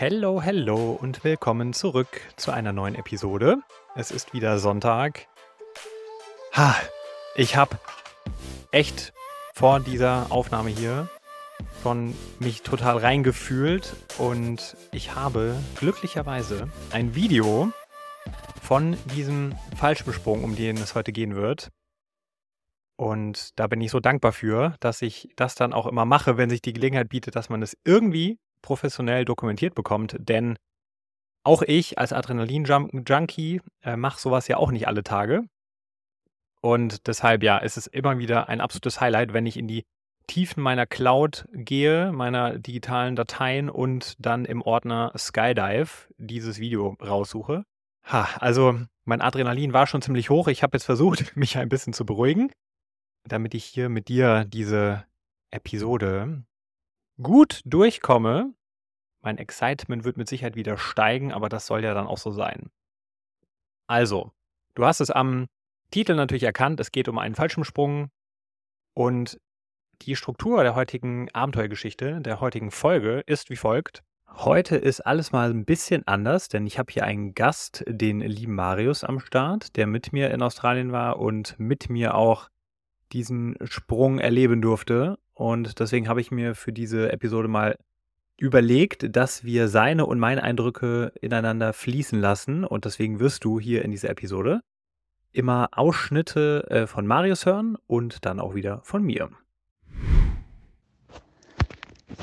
Hello, hello und willkommen zurück zu einer neuen Episode. Es ist wieder Sonntag. Ha, ich habe echt vor dieser Aufnahme hier schon mich total reingefühlt und ich habe glücklicherweise ein Video von diesem Fallschirmsprung, um den es heute gehen wird. Und da bin ich so dankbar für, dass ich das dann auch immer mache, wenn sich die Gelegenheit bietet, dass man es irgendwie professionell dokumentiert bekommt. Denn auch ich als Adrenalin-Junkie äh, mache sowas ja auch nicht alle Tage. Und deshalb, ja, ist es immer wieder ein absolutes Highlight, wenn ich in die Tiefen meiner Cloud gehe, meiner digitalen Dateien und dann im Ordner Skydive dieses Video raussuche. Ha, also mein Adrenalin war schon ziemlich hoch. Ich habe jetzt versucht, mich ein bisschen zu beruhigen, damit ich hier mit dir diese Episode gut durchkomme. Mein Excitement wird mit Sicherheit wieder steigen, aber das soll ja dann auch so sein. Also, du hast es am Titel natürlich erkannt, es geht um einen Fallschirmsprung und die Struktur der heutigen Abenteuergeschichte, der heutigen Folge ist wie folgt. Heute ist alles mal ein bisschen anders, denn ich habe hier einen Gast, den lieben Marius am Start, der mit mir in Australien war und mit mir auch diesen Sprung erleben durfte. Und deswegen habe ich mir für diese Episode mal überlegt, dass wir seine und meine Eindrücke ineinander fließen lassen. Und deswegen wirst du hier in dieser Episode immer Ausschnitte äh, von Marius hören und dann auch wieder von mir.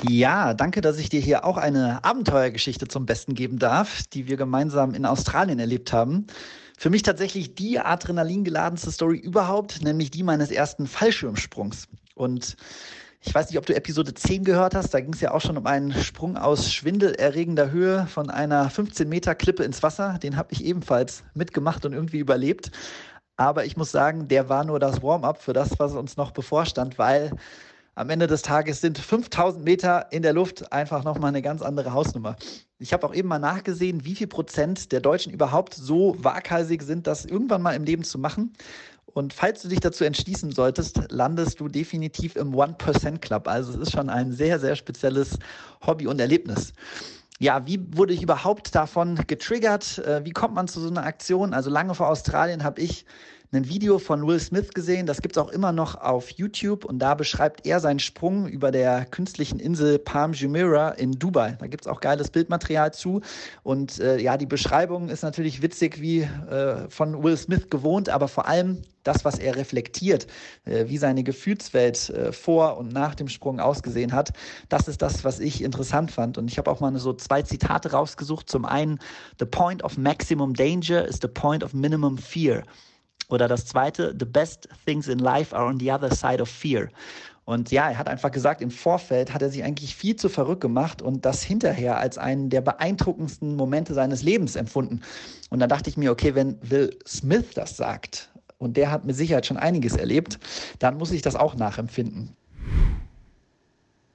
Ja, danke, dass ich dir hier auch eine Abenteuergeschichte zum Besten geben darf, die wir gemeinsam in Australien erlebt haben. Für mich tatsächlich die adrenalingeladenste Story überhaupt, nämlich die meines ersten Fallschirmsprungs. Und ich weiß nicht, ob du Episode 10 gehört hast. Da ging es ja auch schon um einen Sprung aus schwindelerregender Höhe von einer 15 Meter Klippe ins Wasser. Den habe ich ebenfalls mitgemacht und irgendwie überlebt. Aber ich muss sagen, der war nur das Warm-up für das, was uns noch bevorstand, weil am Ende des Tages sind 5000 Meter in der Luft einfach nochmal eine ganz andere Hausnummer. Ich habe auch eben mal nachgesehen, wie viel Prozent der Deutschen überhaupt so waghalsig sind, das irgendwann mal im Leben zu machen. Und falls du dich dazu entschließen solltest, landest du definitiv im One-Percent Club. Also es ist schon ein sehr, sehr spezielles Hobby und Erlebnis. Ja, wie wurde ich überhaupt davon getriggert? Äh, wie kommt man zu so einer Aktion? Also lange vor Australien habe ich ein Video von Will Smith gesehen, das gibt es auch immer noch auf YouTube und da beschreibt er seinen Sprung über der künstlichen Insel Palm Jumeirah in Dubai. Da gibt es auch geiles Bildmaterial zu und äh, ja, die Beschreibung ist natürlich witzig wie äh, von Will Smith gewohnt, aber vor allem das, was er reflektiert, äh, wie seine Gefühlswelt äh, vor und nach dem Sprung ausgesehen hat, das ist das, was ich interessant fand. Und ich habe auch mal so zwei Zitate rausgesucht. Zum einen, The point of maximum danger is the point of minimum fear. Oder das zweite, the best things in life are on the other side of fear. Und ja, er hat einfach gesagt, im Vorfeld hat er sich eigentlich viel zu verrückt gemacht und das hinterher als einen der beeindruckendsten Momente seines Lebens empfunden. Und dann dachte ich mir, okay, wenn Will Smith das sagt, und der hat mit Sicherheit schon einiges erlebt, dann muss ich das auch nachempfinden.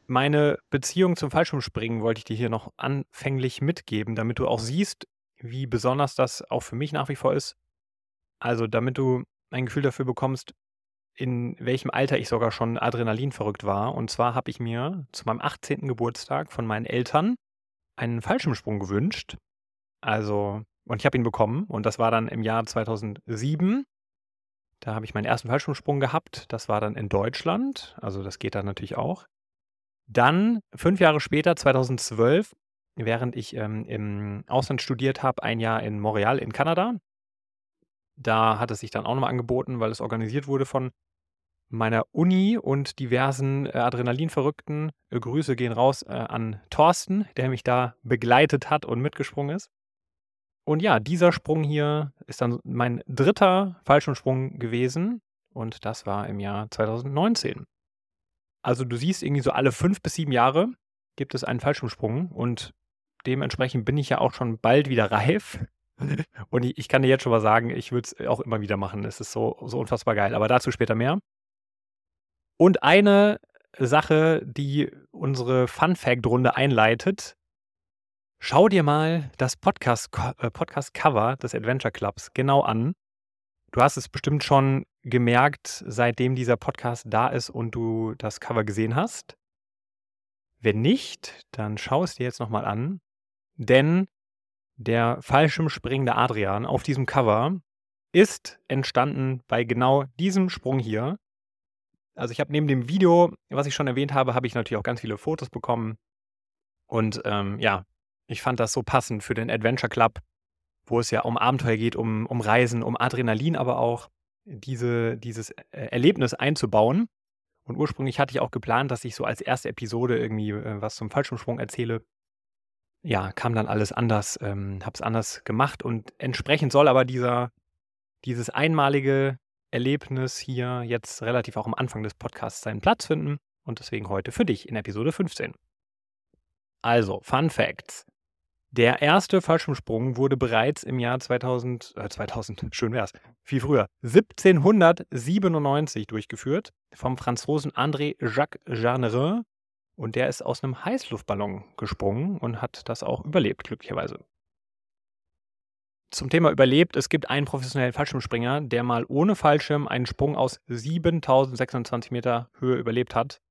Meine Beziehung zum Fallschirmspringen wollte ich dir hier noch anfänglich mitgeben, damit du auch siehst, wie besonders das auch für mich nach wie vor ist. Also, damit du ein Gefühl dafür bekommst, in welchem Alter ich sogar schon Adrenalin verrückt war. Und zwar habe ich mir zu meinem 18. Geburtstag von meinen Eltern einen Fallschirmsprung gewünscht. Also, und ich habe ihn bekommen. Und das war dann im Jahr 2007. Da habe ich meinen ersten Fallschirmsprung gehabt. Das war dann in Deutschland. Also, das geht dann natürlich auch. Dann, fünf Jahre später, 2012, während ich ähm, im Ausland studiert habe, ein Jahr in Montreal in Kanada, da hat es sich dann auch nochmal angeboten, weil es organisiert wurde von meiner Uni und diversen äh, Adrenalinverrückten. Äh, Grüße gehen raus äh, an Thorsten, der mich da begleitet hat und mitgesprungen ist. Und ja, dieser Sprung hier ist dann mein dritter Fallschirmsprung gewesen und das war im Jahr 2019. Also du siehst irgendwie so alle fünf bis sieben Jahre gibt es einen Fallschirmsprung und dementsprechend bin ich ja auch schon bald wieder reif und ich, ich kann dir jetzt schon mal sagen, ich würde es auch immer wieder machen. Es ist so, so unfassbar geil. Aber dazu später mehr. Und eine Sache, die unsere Fun Fact-Runde einleitet. Schau dir mal das Podcast-Cover Podcast des Adventure Clubs genau an. Du hast es bestimmt schon gemerkt, seitdem dieser Podcast da ist und du das Cover gesehen hast. Wenn nicht, dann schau es dir jetzt nochmal an. denn der fallschirmspringende Adrian auf diesem Cover ist entstanden bei genau diesem Sprung hier. Also ich habe neben dem Video, was ich schon erwähnt habe, habe ich natürlich auch ganz viele Fotos bekommen. Und ähm, ja, ich fand das so passend für den Adventure Club, wo es ja um Abenteuer geht, um, um Reisen, um Adrenalin, aber auch diese, dieses äh, Erlebnis einzubauen. Und ursprünglich hatte ich auch geplant, dass ich so als erste Episode irgendwie äh, was zum Fallschirmsprung erzähle ja, kam dann alles anders, ähm, habe es anders gemacht und entsprechend soll aber dieser, dieses einmalige Erlebnis hier jetzt relativ auch am Anfang des Podcasts seinen Platz finden und deswegen heute für dich in Episode 15. Also, Fun Facts. Der erste Fallschirmsprung wurde bereits im Jahr 2000, äh 2000, schön wär's, viel früher, 1797 durchgeführt vom Franzosen André Jacques Jeanneret und der ist aus einem Heißluftballon gesprungen und hat das auch überlebt, glücklicherweise. Zum Thema überlebt, es gibt einen professionellen Fallschirmspringer, der mal ohne Fallschirm einen Sprung aus 7620 Meter Höhe überlebt hat.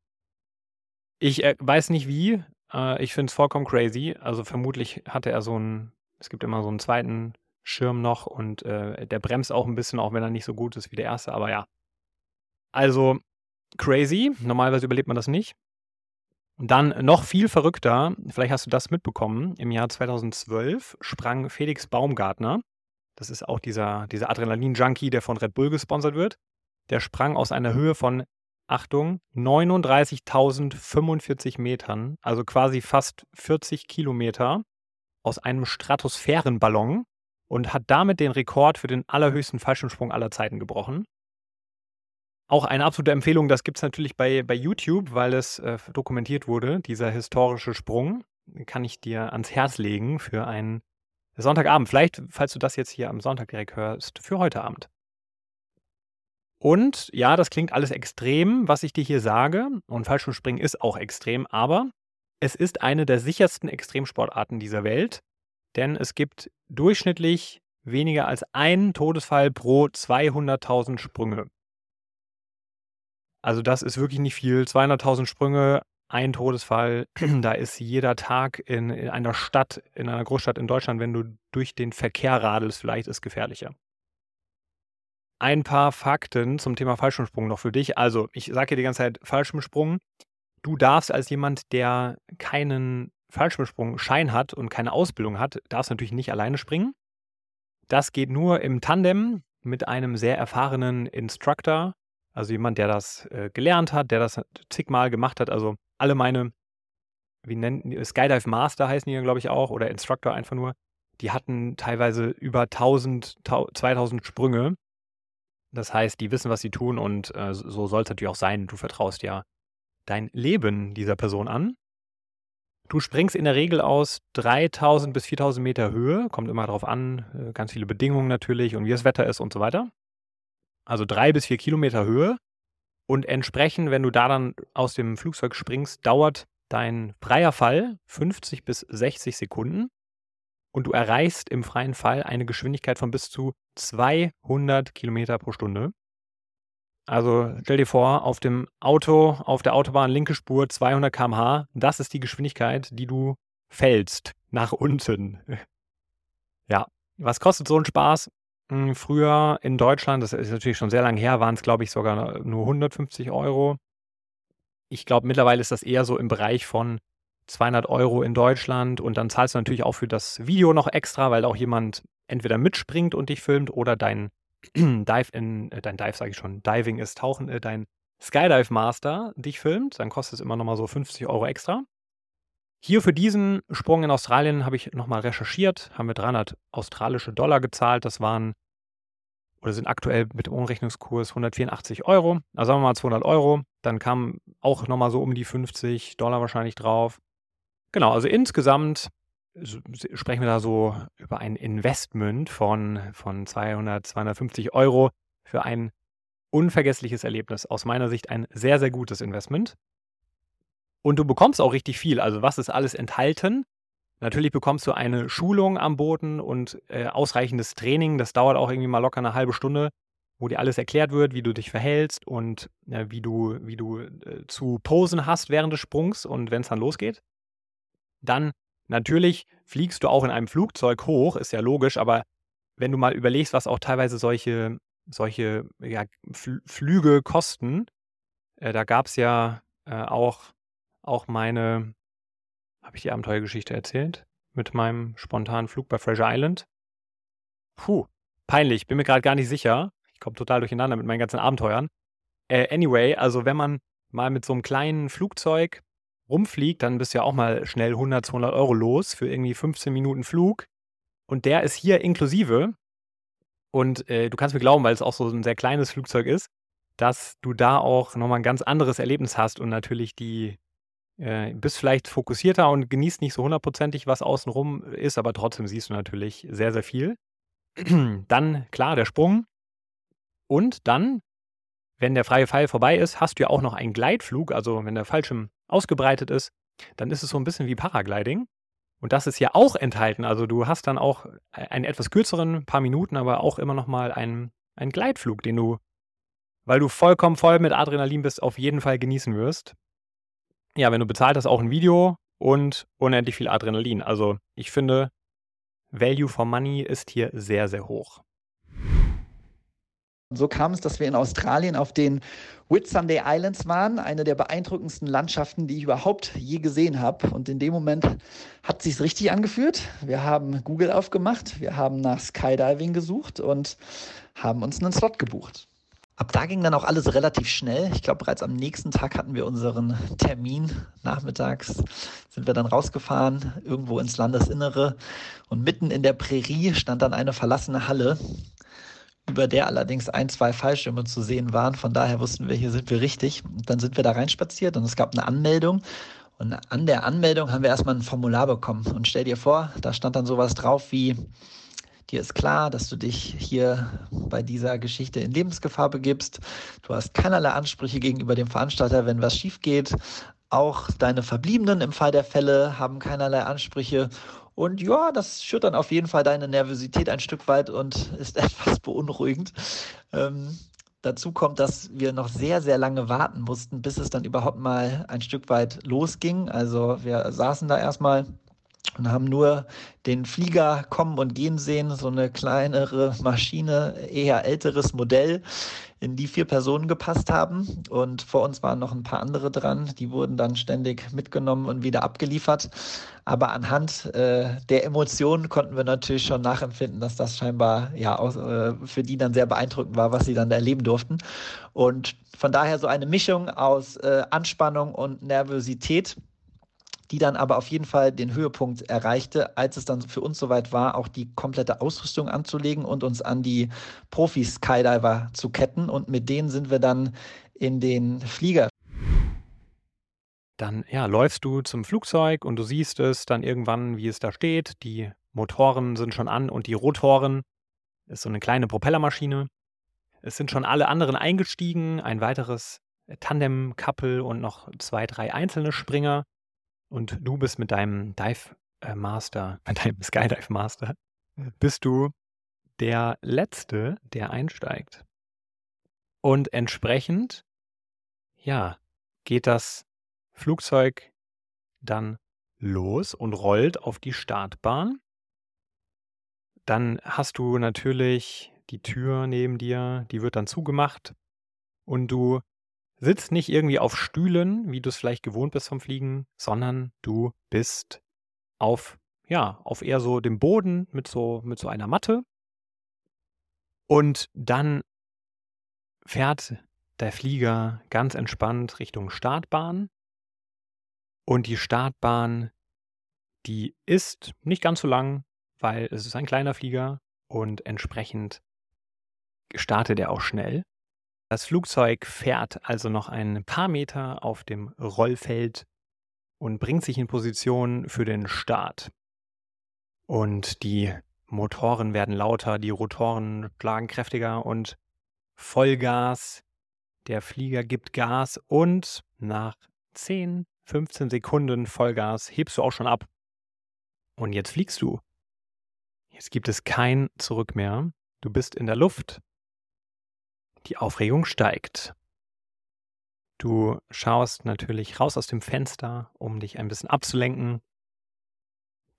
Ich äh, weiß nicht wie, äh, ich finde es vollkommen crazy. Also vermutlich hatte er so einen, es gibt immer so einen zweiten Schirm noch und äh, der bremst auch ein bisschen, auch wenn er nicht so gut ist wie der erste, aber ja. Also crazy, normalerweise überlebt man das nicht. Und dann noch viel verrückter, vielleicht hast du das mitbekommen, im Jahr 2012 sprang Felix Baumgartner, das ist auch dieser, dieser Adrenalin-Junkie, der von Red Bull gesponsert wird, der sprang aus einer Höhe von, Achtung, 39.045 Metern, also quasi fast 40 Kilometer, aus einem Stratosphärenballon und hat damit den Rekord für den allerhöchsten Fallschirmsprung aller Zeiten gebrochen. Auch eine absolute Empfehlung, das gibt es natürlich bei, bei YouTube, weil es äh, dokumentiert wurde, dieser historische Sprung. Kann ich dir ans Herz legen für einen Sonntagabend. Vielleicht, falls du das jetzt hier am Sonntag direkt hörst, für heute Abend. Und ja, das klingt alles extrem, was ich dir hier sage. Und Fallschirmspringen ist auch extrem, aber es ist eine der sichersten Extremsportarten dieser Welt, denn es gibt durchschnittlich weniger als einen Todesfall pro 200.000 Sprünge. Also das ist wirklich nicht viel. 200.000 Sprünge, ein Todesfall. Da ist jeder Tag in, in einer Stadt, in einer Großstadt in Deutschland, wenn du durch den Verkehr radelst, vielleicht ist gefährlicher. Ein paar Fakten zum Thema Fallschirmsprung noch für dich. Also, ich sage dir die ganze Zeit Fallschirmsprung. Du darfst als jemand, der keinen Fallschirmsprung-Schein hat und keine Ausbildung hat, darfst natürlich nicht alleine springen. Das geht nur im Tandem mit einem sehr erfahrenen Instructor, also jemand, der das äh, gelernt hat, der das zigmal gemacht hat. Also alle meine, wie nennen Skydive Master heißen die glaube ich auch, oder Instructor einfach nur, die hatten teilweise über 1000, 2000 Sprünge. Das heißt, die wissen, was sie tun und äh, so soll es natürlich auch sein. Du vertraust ja dein Leben dieser Person an. Du springst in der Regel aus 3000 bis 4000 Meter Höhe, kommt immer darauf an, äh, ganz viele Bedingungen natürlich und wie das Wetter ist und so weiter also drei bis vier Kilometer Höhe. Und entsprechend, wenn du da dann aus dem Flugzeug springst, dauert dein freier Fall 50 bis 60 Sekunden und du erreichst im freien Fall eine Geschwindigkeit von bis zu 200 Kilometer pro Stunde. Also stell dir vor, auf dem Auto, auf der Autobahn linke Spur 200 km/h, das ist die Geschwindigkeit, die du fällst nach unten. ja, was kostet so ein Spaß? Früher in Deutschland, das ist natürlich schon sehr lange her, waren es, glaube ich, sogar nur 150 Euro. Ich glaube, mittlerweile ist das eher so im Bereich von 200 Euro in Deutschland und dann zahlst du natürlich auch für das Video noch extra, weil auch jemand entweder mitspringt und dich filmt oder dein Dive in, äh, dein Dive sage ich schon, Diving ist Tauchen, äh, dein Skydive Master dich filmt, dann kostet es immer nochmal so 50 Euro extra. Hier für diesen Sprung in Australien habe ich nochmal recherchiert, haben wir 300 australische Dollar gezahlt. Das waren oder sind aktuell mit dem Umrechnungskurs 184 Euro. Also sagen wir mal 200 Euro. Dann kamen auch nochmal so um die 50 Dollar wahrscheinlich drauf. Genau, also insgesamt sprechen wir da so über ein Investment von, von 200, 250 Euro für ein unvergessliches Erlebnis. Aus meiner Sicht ein sehr, sehr gutes Investment. Und du bekommst auch richtig viel. Also was ist alles enthalten? Natürlich bekommst du eine Schulung am Boden und äh, ausreichendes Training. Das dauert auch irgendwie mal locker eine halbe Stunde, wo dir alles erklärt wird, wie du dich verhältst und äh, wie du, wie du äh, zu posen hast während des Sprungs und wenn es dann losgeht. Dann natürlich fliegst du auch in einem Flugzeug hoch, ist ja logisch, aber wenn du mal überlegst, was auch teilweise solche, solche ja, Fl Flüge kosten, äh, da gab es ja äh, auch, auch meine, habe ich die Abenteuergeschichte erzählt? Mit meinem spontanen Flug bei Treasure Island? Puh, peinlich, bin mir gerade gar nicht sicher. Ich komme total durcheinander mit meinen ganzen Abenteuern. Äh, anyway, also wenn man mal mit so einem kleinen Flugzeug rumfliegt, dann bist du ja auch mal schnell 100, 200 Euro los für irgendwie 15 Minuten Flug. Und der ist hier inklusive. Und äh, du kannst mir glauben, weil es auch so ein sehr kleines Flugzeug ist, dass du da auch nochmal ein ganz anderes Erlebnis hast und natürlich die, äh, bist vielleicht fokussierter und genießt nicht so hundertprozentig, was außenrum ist, aber trotzdem siehst du natürlich sehr, sehr viel. dann, klar, der Sprung. Und dann, wenn der freie Fall vorbei ist, hast du ja auch noch einen Gleitflug, also wenn der Fallschirm ausgebreitet ist, dann ist es so ein bisschen wie Paragliding. Und das ist ja auch enthalten. Also du hast dann auch einen etwas kürzeren, paar Minuten, aber auch immer noch mal einen, einen Gleitflug, den du, weil du vollkommen voll mit Adrenalin bist, auf jeden Fall genießen wirst. Ja, wenn du bezahlt hast, auch ein Video und unendlich viel Adrenalin. Also ich finde, Value for Money ist hier sehr, sehr hoch. So kam es, dass wir in Australien auf den Whitsunday Islands waren, eine der beeindruckendsten Landschaften, die ich überhaupt je gesehen habe. Und in dem Moment hat sich richtig angefühlt. Wir haben Google aufgemacht, wir haben nach Skydiving gesucht und haben uns einen Slot gebucht. Ab da ging dann auch alles relativ schnell. Ich glaube, bereits am nächsten Tag hatten wir unseren Termin. Nachmittags sind wir dann rausgefahren, irgendwo ins Landesinnere. Und mitten in der Prärie stand dann eine verlassene Halle über der allerdings ein, zwei Fallschirme zu sehen waren. Von daher wussten wir, hier sind wir richtig. Und dann sind wir da reinspaziert und es gab eine Anmeldung. Und an der Anmeldung haben wir erstmal ein Formular bekommen. Und stell dir vor, da stand dann sowas drauf wie, dir ist klar, dass du dich hier bei dieser Geschichte in Lebensgefahr begibst. Du hast keinerlei Ansprüche gegenüber dem Veranstalter, wenn was schief geht. Auch deine Verbliebenen im Fall der Fälle haben keinerlei Ansprüche und ja, das schürt dann auf jeden Fall deine Nervosität ein Stück weit und ist etwas beunruhigend. Ähm, dazu kommt, dass wir noch sehr, sehr lange warten mussten, bis es dann überhaupt mal ein Stück weit losging. Also wir saßen da erstmal und haben nur den Flieger kommen und gehen sehen, so eine kleinere Maschine, eher älteres Modell, in die vier Personen gepasst haben. Und vor uns waren noch ein paar andere dran, die wurden dann ständig mitgenommen und wieder abgeliefert. Aber anhand äh, der Emotionen konnten wir natürlich schon nachempfinden, dass das scheinbar ja auch, äh, für die dann sehr beeindruckend war, was sie dann erleben durften. Und von daher so eine Mischung aus äh, Anspannung und Nervosität die dann aber auf jeden Fall den Höhepunkt erreichte, als es dann für uns soweit war, auch die komplette Ausrüstung anzulegen und uns an die Profi-Skydiver zu ketten. Und mit denen sind wir dann in den Flieger. Dann ja, läufst du zum Flugzeug und du siehst es dann irgendwann, wie es da steht. Die Motoren sind schon an und die Rotoren ist so eine kleine Propellermaschine. Es sind schon alle anderen eingestiegen, ein weiteres Tandem-Couple und noch zwei, drei einzelne Springer. Und du bist mit deinem Dive äh, Master, mit deinem Skydive Master, bist du der Letzte, der einsteigt. Und entsprechend, ja, geht das Flugzeug dann los und rollt auf die Startbahn. Dann hast du natürlich die Tür neben dir, die wird dann zugemacht und du sitzt nicht irgendwie auf Stühlen, wie du es vielleicht gewohnt bist vom Fliegen, sondern du bist auf, ja, auf eher so dem Boden mit so, mit so einer Matte. Und dann fährt der Flieger ganz entspannt Richtung Startbahn. Und die Startbahn, die ist nicht ganz so lang, weil es ist ein kleiner Flieger und entsprechend startet er auch schnell. Das Flugzeug fährt also noch ein paar Meter auf dem Rollfeld und bringt sich in Position für den Start. Und die Motoren werden lauter, die Rotoren schlagen kräftiger und Vollgas. Der Flieger gibt Gas und nach 10, 15 Sekunden Vollgas hebst du auch schon ab. Und jetzt fliegst du. Jetzt gibt es kein Zurück mehr. Du bist in der Luft die Aufregung steigt. Du schaust natürlich raus aus dem Fenster, um dich ein bisschen abzulenken.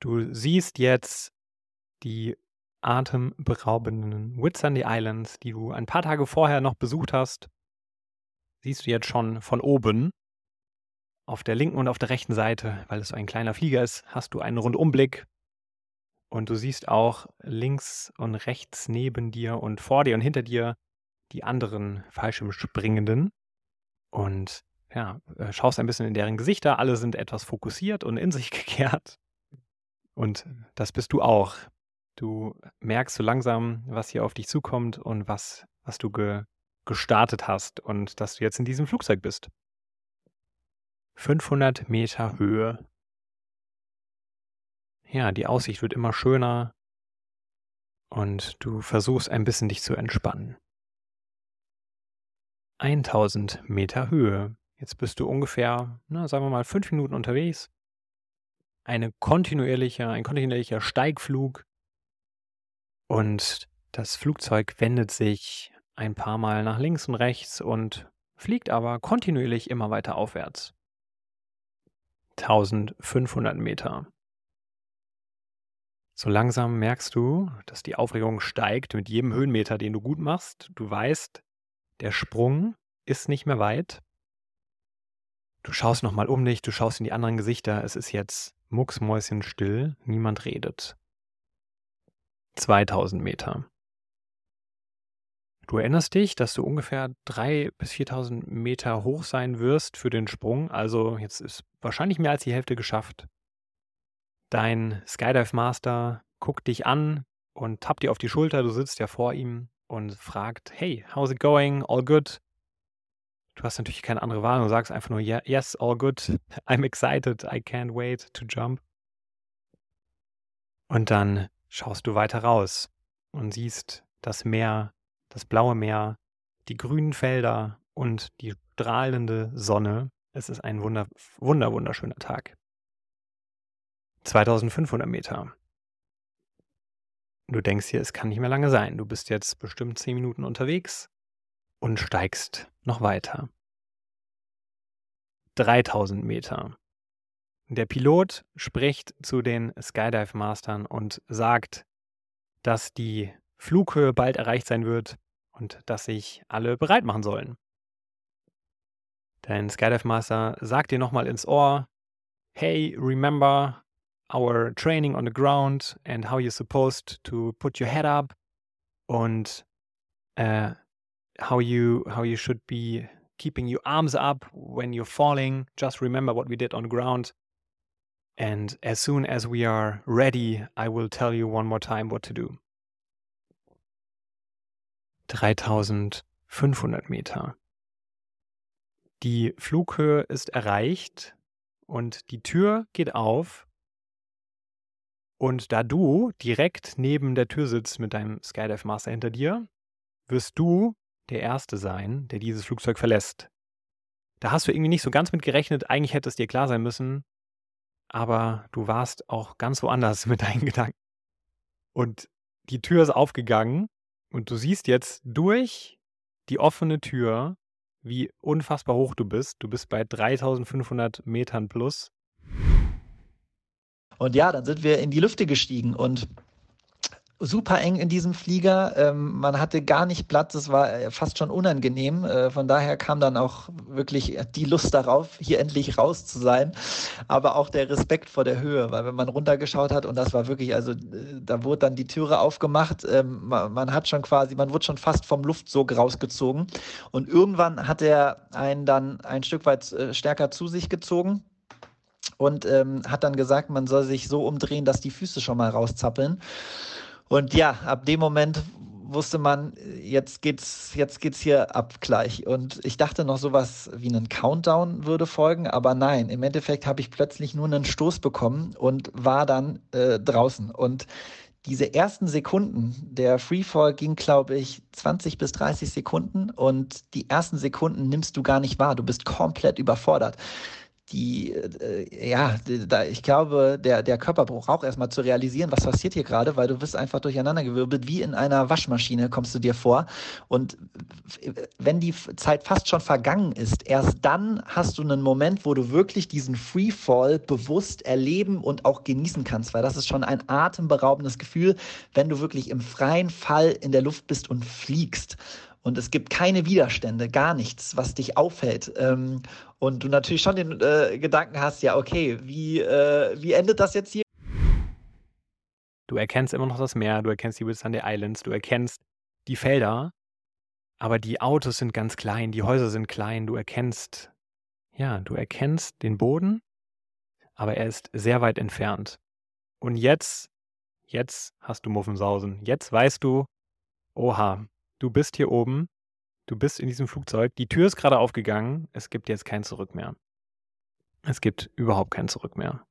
Du siehst jetzt die atemberaubenden Whitsunday Islands, die du ein paar Tage vorher noch besucht hast, siehst du jetzt schon von oben. Auf der linken und auf der rechten Seite, weil es so ein kleiner Flieger ist, hast du einen Rundumblick. Und du siehst auch links und rechts neben dir und vor dir und hinter dir die anderen Fallschirmspringenden. Und ja, äh, schaust ein bisschen in deren Gesichter. Alle sind etwas fokussiert und in sich gekehrt. Und das bist du auch. Du merkst so langsam, was hier auf dich zukommt und was, was du ge gestartet hast und dass du jetzt in diesem Flugzeug bist. 500 Meter Höhe. Ja, die Aussicht wird immer schöner und du versuchst ein bisschen dich zu entspannen. 1000 Meter Höhe. Jetzt bist du ungefähr, na, sagen wir mal, fünf Minuten unterwegs. Eine kontinuierliche, ein kontinuierlicher Steigflug. Und das Flugzeug wendet sich ein paar Mal nach links und rechts und fliegt aber kontinuierlich immer weiter aufwärts. 1500 Meter. So langsam merkst du, dass die Aufregung steigt mit jedem Höhenmeter, den du gut machst. Du weißt, der Sprung ist nicht mehr weit. Du schaust nochmal um dich, du schaust in die anderen Gesichter. Es ist jetzt mucksmäuschenstill, niemand redet. 2000 Meter. Du erinnerst dich, dass du ungefähr 3.000 bis 4.000 Meter hoch sein wirst für den Sprung. Also jetzt ist wahrscheinlich mehr als die Hälfte geschafft. Dein Skydive Master guckt dich an und tappt dir auf die Schulter. Du sitzt ja vor ihm und fragt, hey, how's it going? All good? Du hast natürlich keine andere Wahl. Du sagst einfach nur, yes, all good. I'm excited. I can't wait to jump. Und dann schaust du weiter raus und siehst das Meer, das blaue Meer, die grünen Felder und die strahlende Sonne. Es ist ein wunder, wunder, wunderschöner Tag. 2500 Meter. Du denkst hier, es kann nicht mehr lange sein. Du bist jetzt bestimmt 10 Minuten unterwegs und steigst noch weiter. 3000 Meter. Der Pilot spricht zu den Skydive-Mastern und sagt, dass die Flughöhe bald erreicht sein wird und dass sich alle bereit machen sollen. Dein Skydive Master sagt dir nochmal ins Ohr, hey, remember our training on the ground and how you're supposed to put your head up and uh, how you how you should be keeping your arms up when you're falling. Just remember what we did on the ground. And as soon as we are ready, I will tell you one more time what to do. 3500 Meter. Die Flughöhe ist erreicht und die Tür geht auf. Und da du direkt neben der Tür sitzt mit deinem Skydive Master hinter dir, wirst du der Erste sein, der dieses Flugzeug verlässt. Da hast du irgendwie nicht so ganz mit gerechnet. Eigentlich hätte es dir klar sein müssen. Aber du warst auch ganz woanders mit deinen Gedanken. Und die Tür ist aufgegangen und du siehst jetzt durch die offene Tür, wie unfassbar hoch du bist. Du bist bei 3500 Metern plus. Und ja, dann sind wir in die Lüfte gestiegen und super eng in diesem Flieger. Ähm, man hatte gar nicht Platz, es war äh, fast schon unangenehm. Äh, von daher kam dann auch wirklich die Lust darauf, hier endlich raus zu sein. Aber auch der Respekt vor der Höhe, weil wenn man runtergeschaut hat und das war wirklich, also äh, da wurde dann die Türe aufgemacht, ähm, man, man, hat schon quasi, man wurde schon fast vom Luftsog rausgezogen. Und irgendwann hat er einen dann ein Stück weit äh, stärker zu sich gezogen und ähm, hat dann gesagt, man soll sich so umdrehen, dass die Füße schon mal rauszappeln. Und ja, ab dem Moment wusste man, jetzt geht's, jetzt geht's hier ab gleich. Und ich dachte noch sowas wie einen Countdown würde folgen, aber nein, im Endeffekt habe ich plötzlich nur einen Stoß bekommen und war dann äh, draußen. Und diese ersten Sekunden, der Freefall ging, glaube ich, 20 bis 30 Sekunden und die ersten Sekunden nimmst du gar nicht wahr. Du bist komplett überfordert die, äh, ja, da, ich glaube, der, der Körper braucht auch erstmal zu realisieren, was passiert hier gerade, weil du bist einfach durcheinandergewirbelt, wie in einer Waschmaschine kommst du dir vor. Und wenn die Zeit fast schon vergangen ist, erst dann hast du einen Moment, wo du wirklich diesen Freefall bewusst erleben und auch genießen kannst, weil das ist schon ein atemberaubendes Gefühl, wenn du wirklich im freien Fall in der Luft bist und fliegst und es gibt keine Widerstände, gar nichts, was dich aufhält. Ähm, und du natürlich schon den äh, Gedanken hast, ja, okay, wie, äh, wie endet das jetzt hier? Du erkennst immer noch das Meer, du erkennst die Whitsunday Islands, du erkennst die Felder, aber die Autos sind ganz klein, die Häuser sind klein, du erkennst, ja, du erkennst den Boden, aber er ist sehr weit entfernt. Und jetzt, jetzt hast du Muffensausen. Jetzt weißt du, oha, Du bist hier oben, du bist in diesem Flugzeug, die Tür ist gerade aufgegangen, es gibt jetzt kein Zurück mehr. Es gibt überhaupt kein Zurück mehr.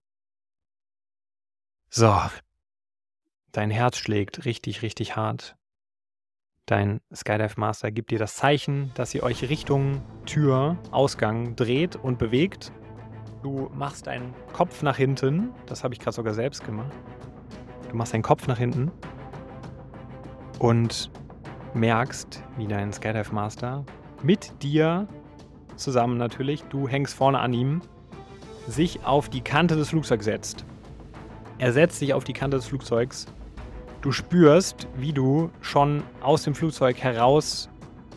So, dein Herz schlägt richtig, richtig hart. Dein Skydive Master gibt dir das Zeichen, dass ihr euch Richtung Tür, Ausgang dreht und bewegt. Du machst deinen Kopf nach hinten. Das habe ich gerade sogar selbst gemacht. Du machst deinen Kopf nach hinten und merkst, wie dein Skydive Master mit dir zusammen natürlich, du hängst vorne an ihm, sich auf die Kante des Flugzeugs setzt. Er setzt sich auf die Kante des Flugzeugs. Du spürst, wie du schon aus dem Flugzeug heraus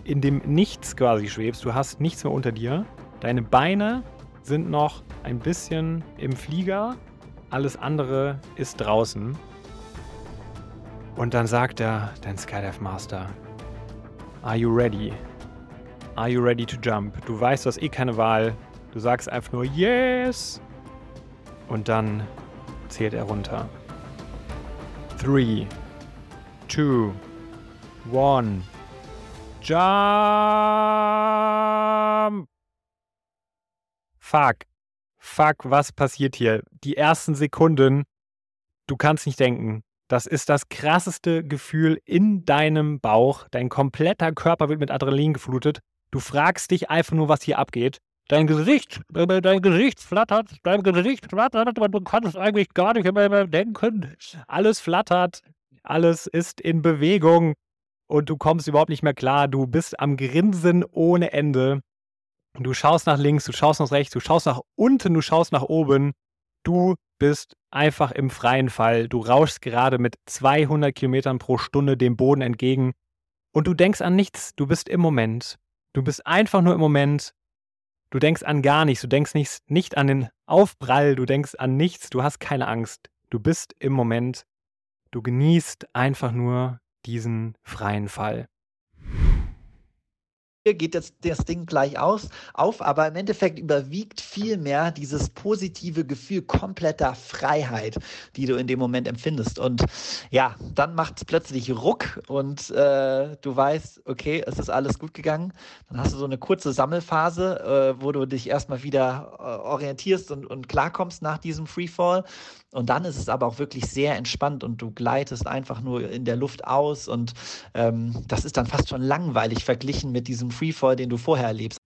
in dem Nichts quasi schwebst. Du hast nichts mehr unter dir. Deine Beine sind noch ein bisschen im Flieger. Alles andere ist draußen. Und dann sagt er, dein Skydive Master, Are you ready? Are you ready to jump? Du weißt, du hast eh keine Wahl. Du sagst einfach nur Yes! Und dann zählt er runter. 3, 2, 1, Jump! Fuck. Fuck, was passiert hier? Die ersten Sekunden, du kannst nicht denken. Das ist das krasseste Gefühl in deinem Bauch. Dein kompletter Körper wird mit Adrenalin geflutet. Du fragst dich einfach nur, was hier abgeht. Dein Gesicht, dein Gesicht flattert, dein Gesicht flattert, du kannst eigentlich gar nicht mehr denken. Alles flattert, alles ist in Bewegung und du kommst überhaupt nicht mehr klar. Du bist am Grinsen ohne Ende. Du schaust nach links, du schaust nach rechts, du schaust nach unten, du schaust nach oben. Du bist einfach im freien Fall. Du rauschst gerade mit 200 Kilometern pro Stunde dem Boden entgegen und du denkst an nichts. Du bist im Moment. Du bist einfach nur im Moment. Du denkst an gar nichts. Du denkst nicht, nicht an den Aufprall. Du denkst an nichts. Du hast keine Angst. Du bist im Moment. Du genießt einfach nur diesen freien Fall geht jetzt das Ding gleich aus, auf, aber im Endeffekt überwiegt viel mehr dieses positive Gefühl kompletter Freiheit, die du in dem Moment empfindest. Und ja, dann macht es plötzlich Ruck und äh, du weißt, okay, es ist alles gut gegangen. Dann hast du so eine kurze Sammelphase, äh, wo du dich erstmal wieder äh, orientierst und, und klarkommst nach diesem Freefall. Und dann ist es aber auch wirklich sehr entspannt und du gleitest einfach nur in der Luft aus und ähm, das ist dann fast schon langweilig verglichen mit diesem Freefall, den du vorher erlebst.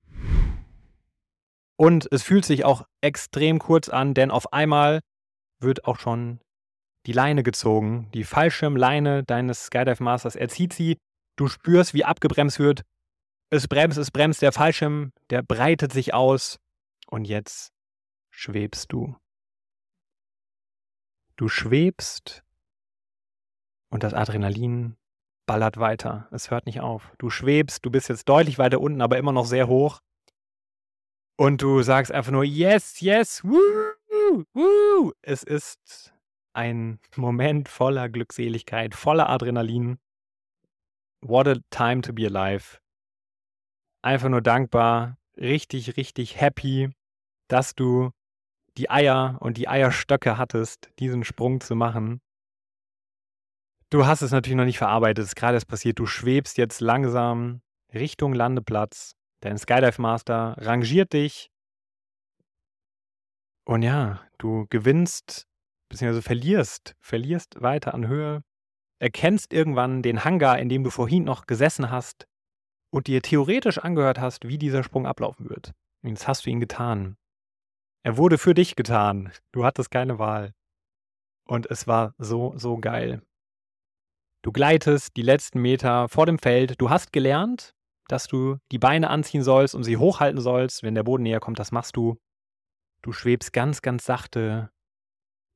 Und es fühlt sich auch extrem kurz an, denn auf einmal wird auch schon die Leine gezogen, die Fallschirmleine deines Skydive Masters. Er zieht sie, du spürst, wie abgebremst wird. Es bremst, es bremst, der Fallschirm, der breitet sich aus und jetzt schwebst du. Du schwebst und das Adrenalin ballert weiter. Es hört nicht auf. Du schwebst, du bist jetzt deutlich weiter unten, aber immer noch sehr hoch. Und du sagst einfach nur Yes, yes, woo, woo. Es ist ein Moment voller Glückseligkeit, voller Adrenalin. What a time to be alive. Einfach nur dankbar, richtig, richtig happy, dass du die Eier und die Eierstöcke hattest, diesen Sprung zu machen. Du hast es natürlich noch nicht verarbeitet, es ist gerade erst passiert. Du schwebst jetzt langsam Richtung Landeplatz. Dein Skydive Master rangiert dich. Und ja, du gewinnst, beziehungsweise verlierst, verlierst weiter an Höhe, erkennst irgendwann den Hangar, in dem du vorhin noch gesessen hast und dir theoretisch angehört hast, wie dieser Sprung ablaufen wird. Und jetzt hast du ihn getan. Er wurde für dich getan. Du hattest keine Wahl. Und es war so, so geil. Du gleitest die letzten Meter vor dem Feld. Du hast gelernt, dass du die Beine anziehen sollst und sie hochhalten sollst. Wenn der Boden näher kommt, das machst du. Du schwebst ganz, ganz sachte.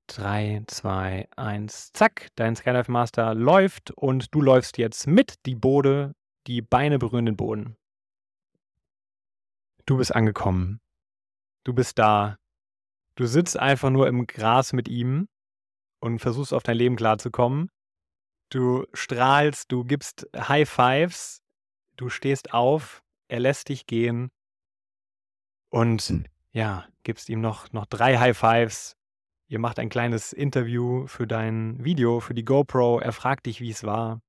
3, 2, 1, zack. Dein Skydive Master läuft und du läufst jetzt mit die Bode, die Beine berühren den Boden. Du bist angekommen. Du bist da. Du sitzt einfach nur im Gras mit ihm und versuchst auf dein Leben klarzukommen. Du strahlst, du gibst High Fives, du stehst auf, er lässt dich gehen und hm. ja, gibst ihm noch, noch drei High Fives. Ihr macht ein kleines Interview für dein Video, für die GoPro. Er fragt dich, wie es war.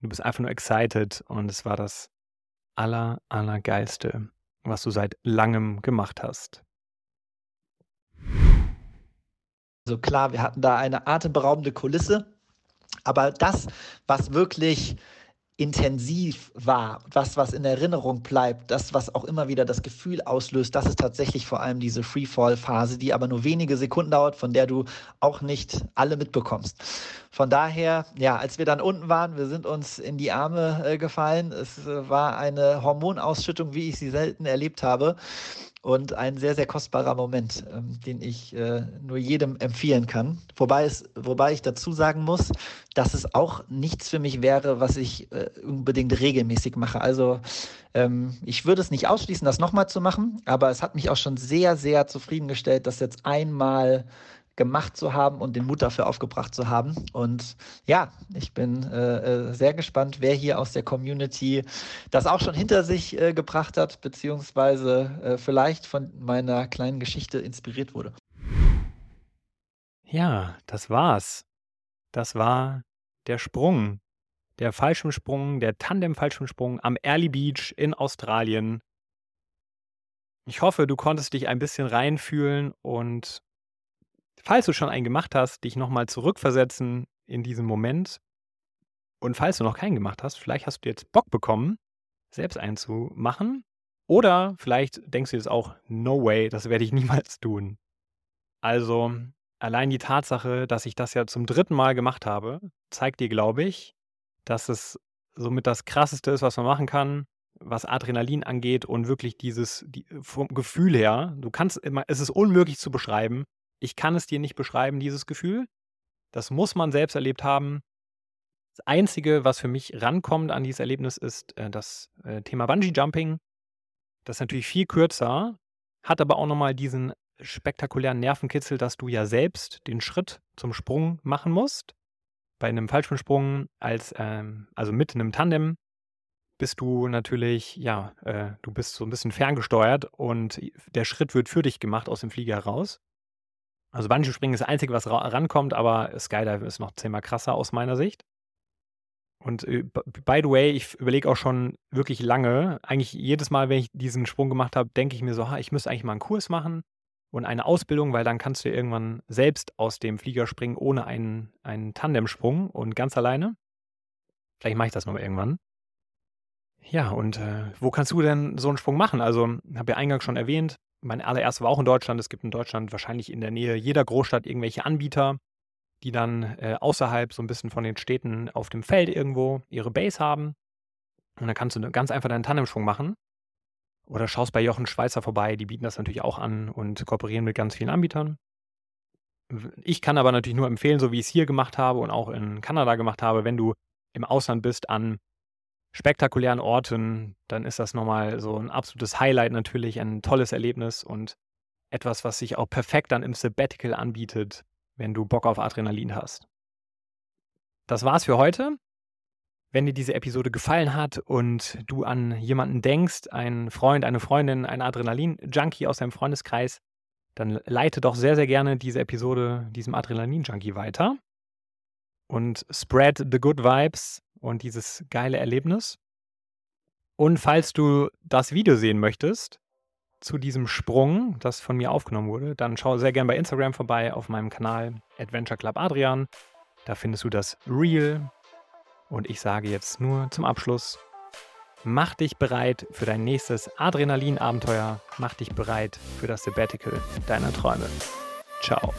Du bist einfach nur excited und es war das aller, allergeilste, was du seit langem gemacht hast. Also klar, wir hatten da eine atemberaubende Kulisse, aber das, was wirklich intensiv war, das, was in Erinnerung bleibt, das, was auch immer wieder das Gefühl auslöst, das ist tatsächlich vor allem diese Freefall-Phase, die aber nur wenige Sekunden dauert, von der du auch nicht alle mitbekommst. Von daher, ja, als wir dann unten waren, wir sind uns in die Arme äh, gefallen. Es äh, war eine Hormonausschüttung, wie ich sie selten erlebt habe und ein sehr, sehr kostbarer Moment, ähm, den ich äh, nur jedem empfehlen kann. Wobei, es, wobei ich dazu sagen muss, dass es auch nichts für mich wäre, was ich äh, unbedingt regelmäßig mache. Also ähm, ich würde es nicht ausschließen, das nochmal zu machen, aber es hat mich auch schon sehr, sehr zufriedengestellt, dass jetzt einmal gemacht zu haben und den Mut dafür aufgebracht zu haben. Und ja, ich bin äh, äh, sehr gespannt, wer hier aus der Community das auch schon hinter sich äh, gebracht hat, beziehungsweise äh, vielleicht von meiner kleinen Geschichte inspiriert wurde. Ja, das war's. Das war der Sprung, der Fallschirmsprung, der Tandem-Fallschirmsprung am Early Beach in Australien. Ich hoffe, du konntest dich ein bisschen reinfühlen und falls du schon einen gemacht hast, dich nochmal zurückversetzen in diesen Moment. Und falls du noch keinen gemacht hast, vielleicht hast du jetzt Bock bekommen, selbst einen zu machen. Oder vielleicht denkst du jetzt auch, no way, das werde ich niemals tun. Also, allein die Tatsache, dass ich das ja zum dritten Mal gemacht habe, zeigt dir, glaube ich, dass es somit das Krasseste ist, was man machen kann, was Adrenalin angeht und wirklich dieses die, vom Gefühl her. Du kannst immer, es ist unmöglich zu beschreiben, ich kann es dir nicht beschreiben, dieses Gefühl. Das muss man selbst erlebt haben. Das Einzige, was für mich rankommt an dieses Erlebnis, ist äh, das äh, Thema Bungee Jumping. Das ist natürlich viel kürzer, hat aber auch nochmal diesen spektakulären Nervenkitzel, dass du ja selbst den Schritt zum Sprung machen musst. Bei einem Fallschirmsprung als, ähm, also mit einem Tandem, bist du natürlich, ja, äh, du bist so ein bisschen ferngesteuert und der Schritt wird für dich gemacht aus dem Flieger heraus. Also Bungee-Springen ist das Einzige, was rankommt, aber Skydive ist noch zehnmal krasser aus meiner Sicht. Und äh, by the way, ich überlege auch schon wirklich lange, eigentlich jedes Mal, wenn ich diesen Sprung gemacht habe, denke ich mir so, ha, ich müsste eigentlich mal einen Kurs machen und eine Ausbildung, weil dann kannst du irgendwann selbst aus dem Flieger springen ohne einen, einen Tandemsprung und ganz alleine. Vielleicht mache ich das mal irgendwann. Ja, und äh, wo kannst du denn so einen Sprung machen? Also, habe ja eingangs schon erwähnt, mein allererster war auch in Deutschland. Es gibt in Deutschland wahrscheinlich in der Nähe jeder Großstadt irgendwelche Anbieter, die dann äh, außerhalb so ein bisschen von den Städten auf dem Feld irgendwo ihre Base haben. Und dann kannst du ganz einfach deinen Tandemschwung machen. Oder schaust bei Jochen Schweizer vorbei, die bieten das natürlich auch an und kooperieren mit ganz vielen Anbietern. Ich kann aber natürlich nur empfehlen, so wie ich es hier gemacht habe und auch in Kanada gemacht habe, wenn du im Ausland bist, an spektakulären Orten, dann ist das nochmal so ein absolutes Highlight natürlich, ein tolles Erlebnis und etwas, was sich auch perfekt dann im Sabbatical anbietet, wenn du Bock auf Adrenalin hast. Das war's für heute. Wenn dir diese Episode gefallen hat und du an jemanden denkst, einen Freund, eine Freundin, ein Adrenalin-Junkie aus deinem Freundeskreis, dann leite doch sehr, sehr gerne diese Episode diesem Adrenalin-Junkie weiter und spread the good vibes und dieses geile Erlebnis. Und falls du das Video sehen möchtest zu diesem Sprung, das von mir aufgenommen wurde, dann schau sehr gerne bei Instagram vorbei auf meinem Kanal Adventure Club Adrian. Da findest du das Real. Und ich sage jetzt nur zum Abschluss Mach dich bereit für dein nächstes Adrenalin-Abenteuer. Mach dich bereit für das Sabbatical deiner Träume. Ciao.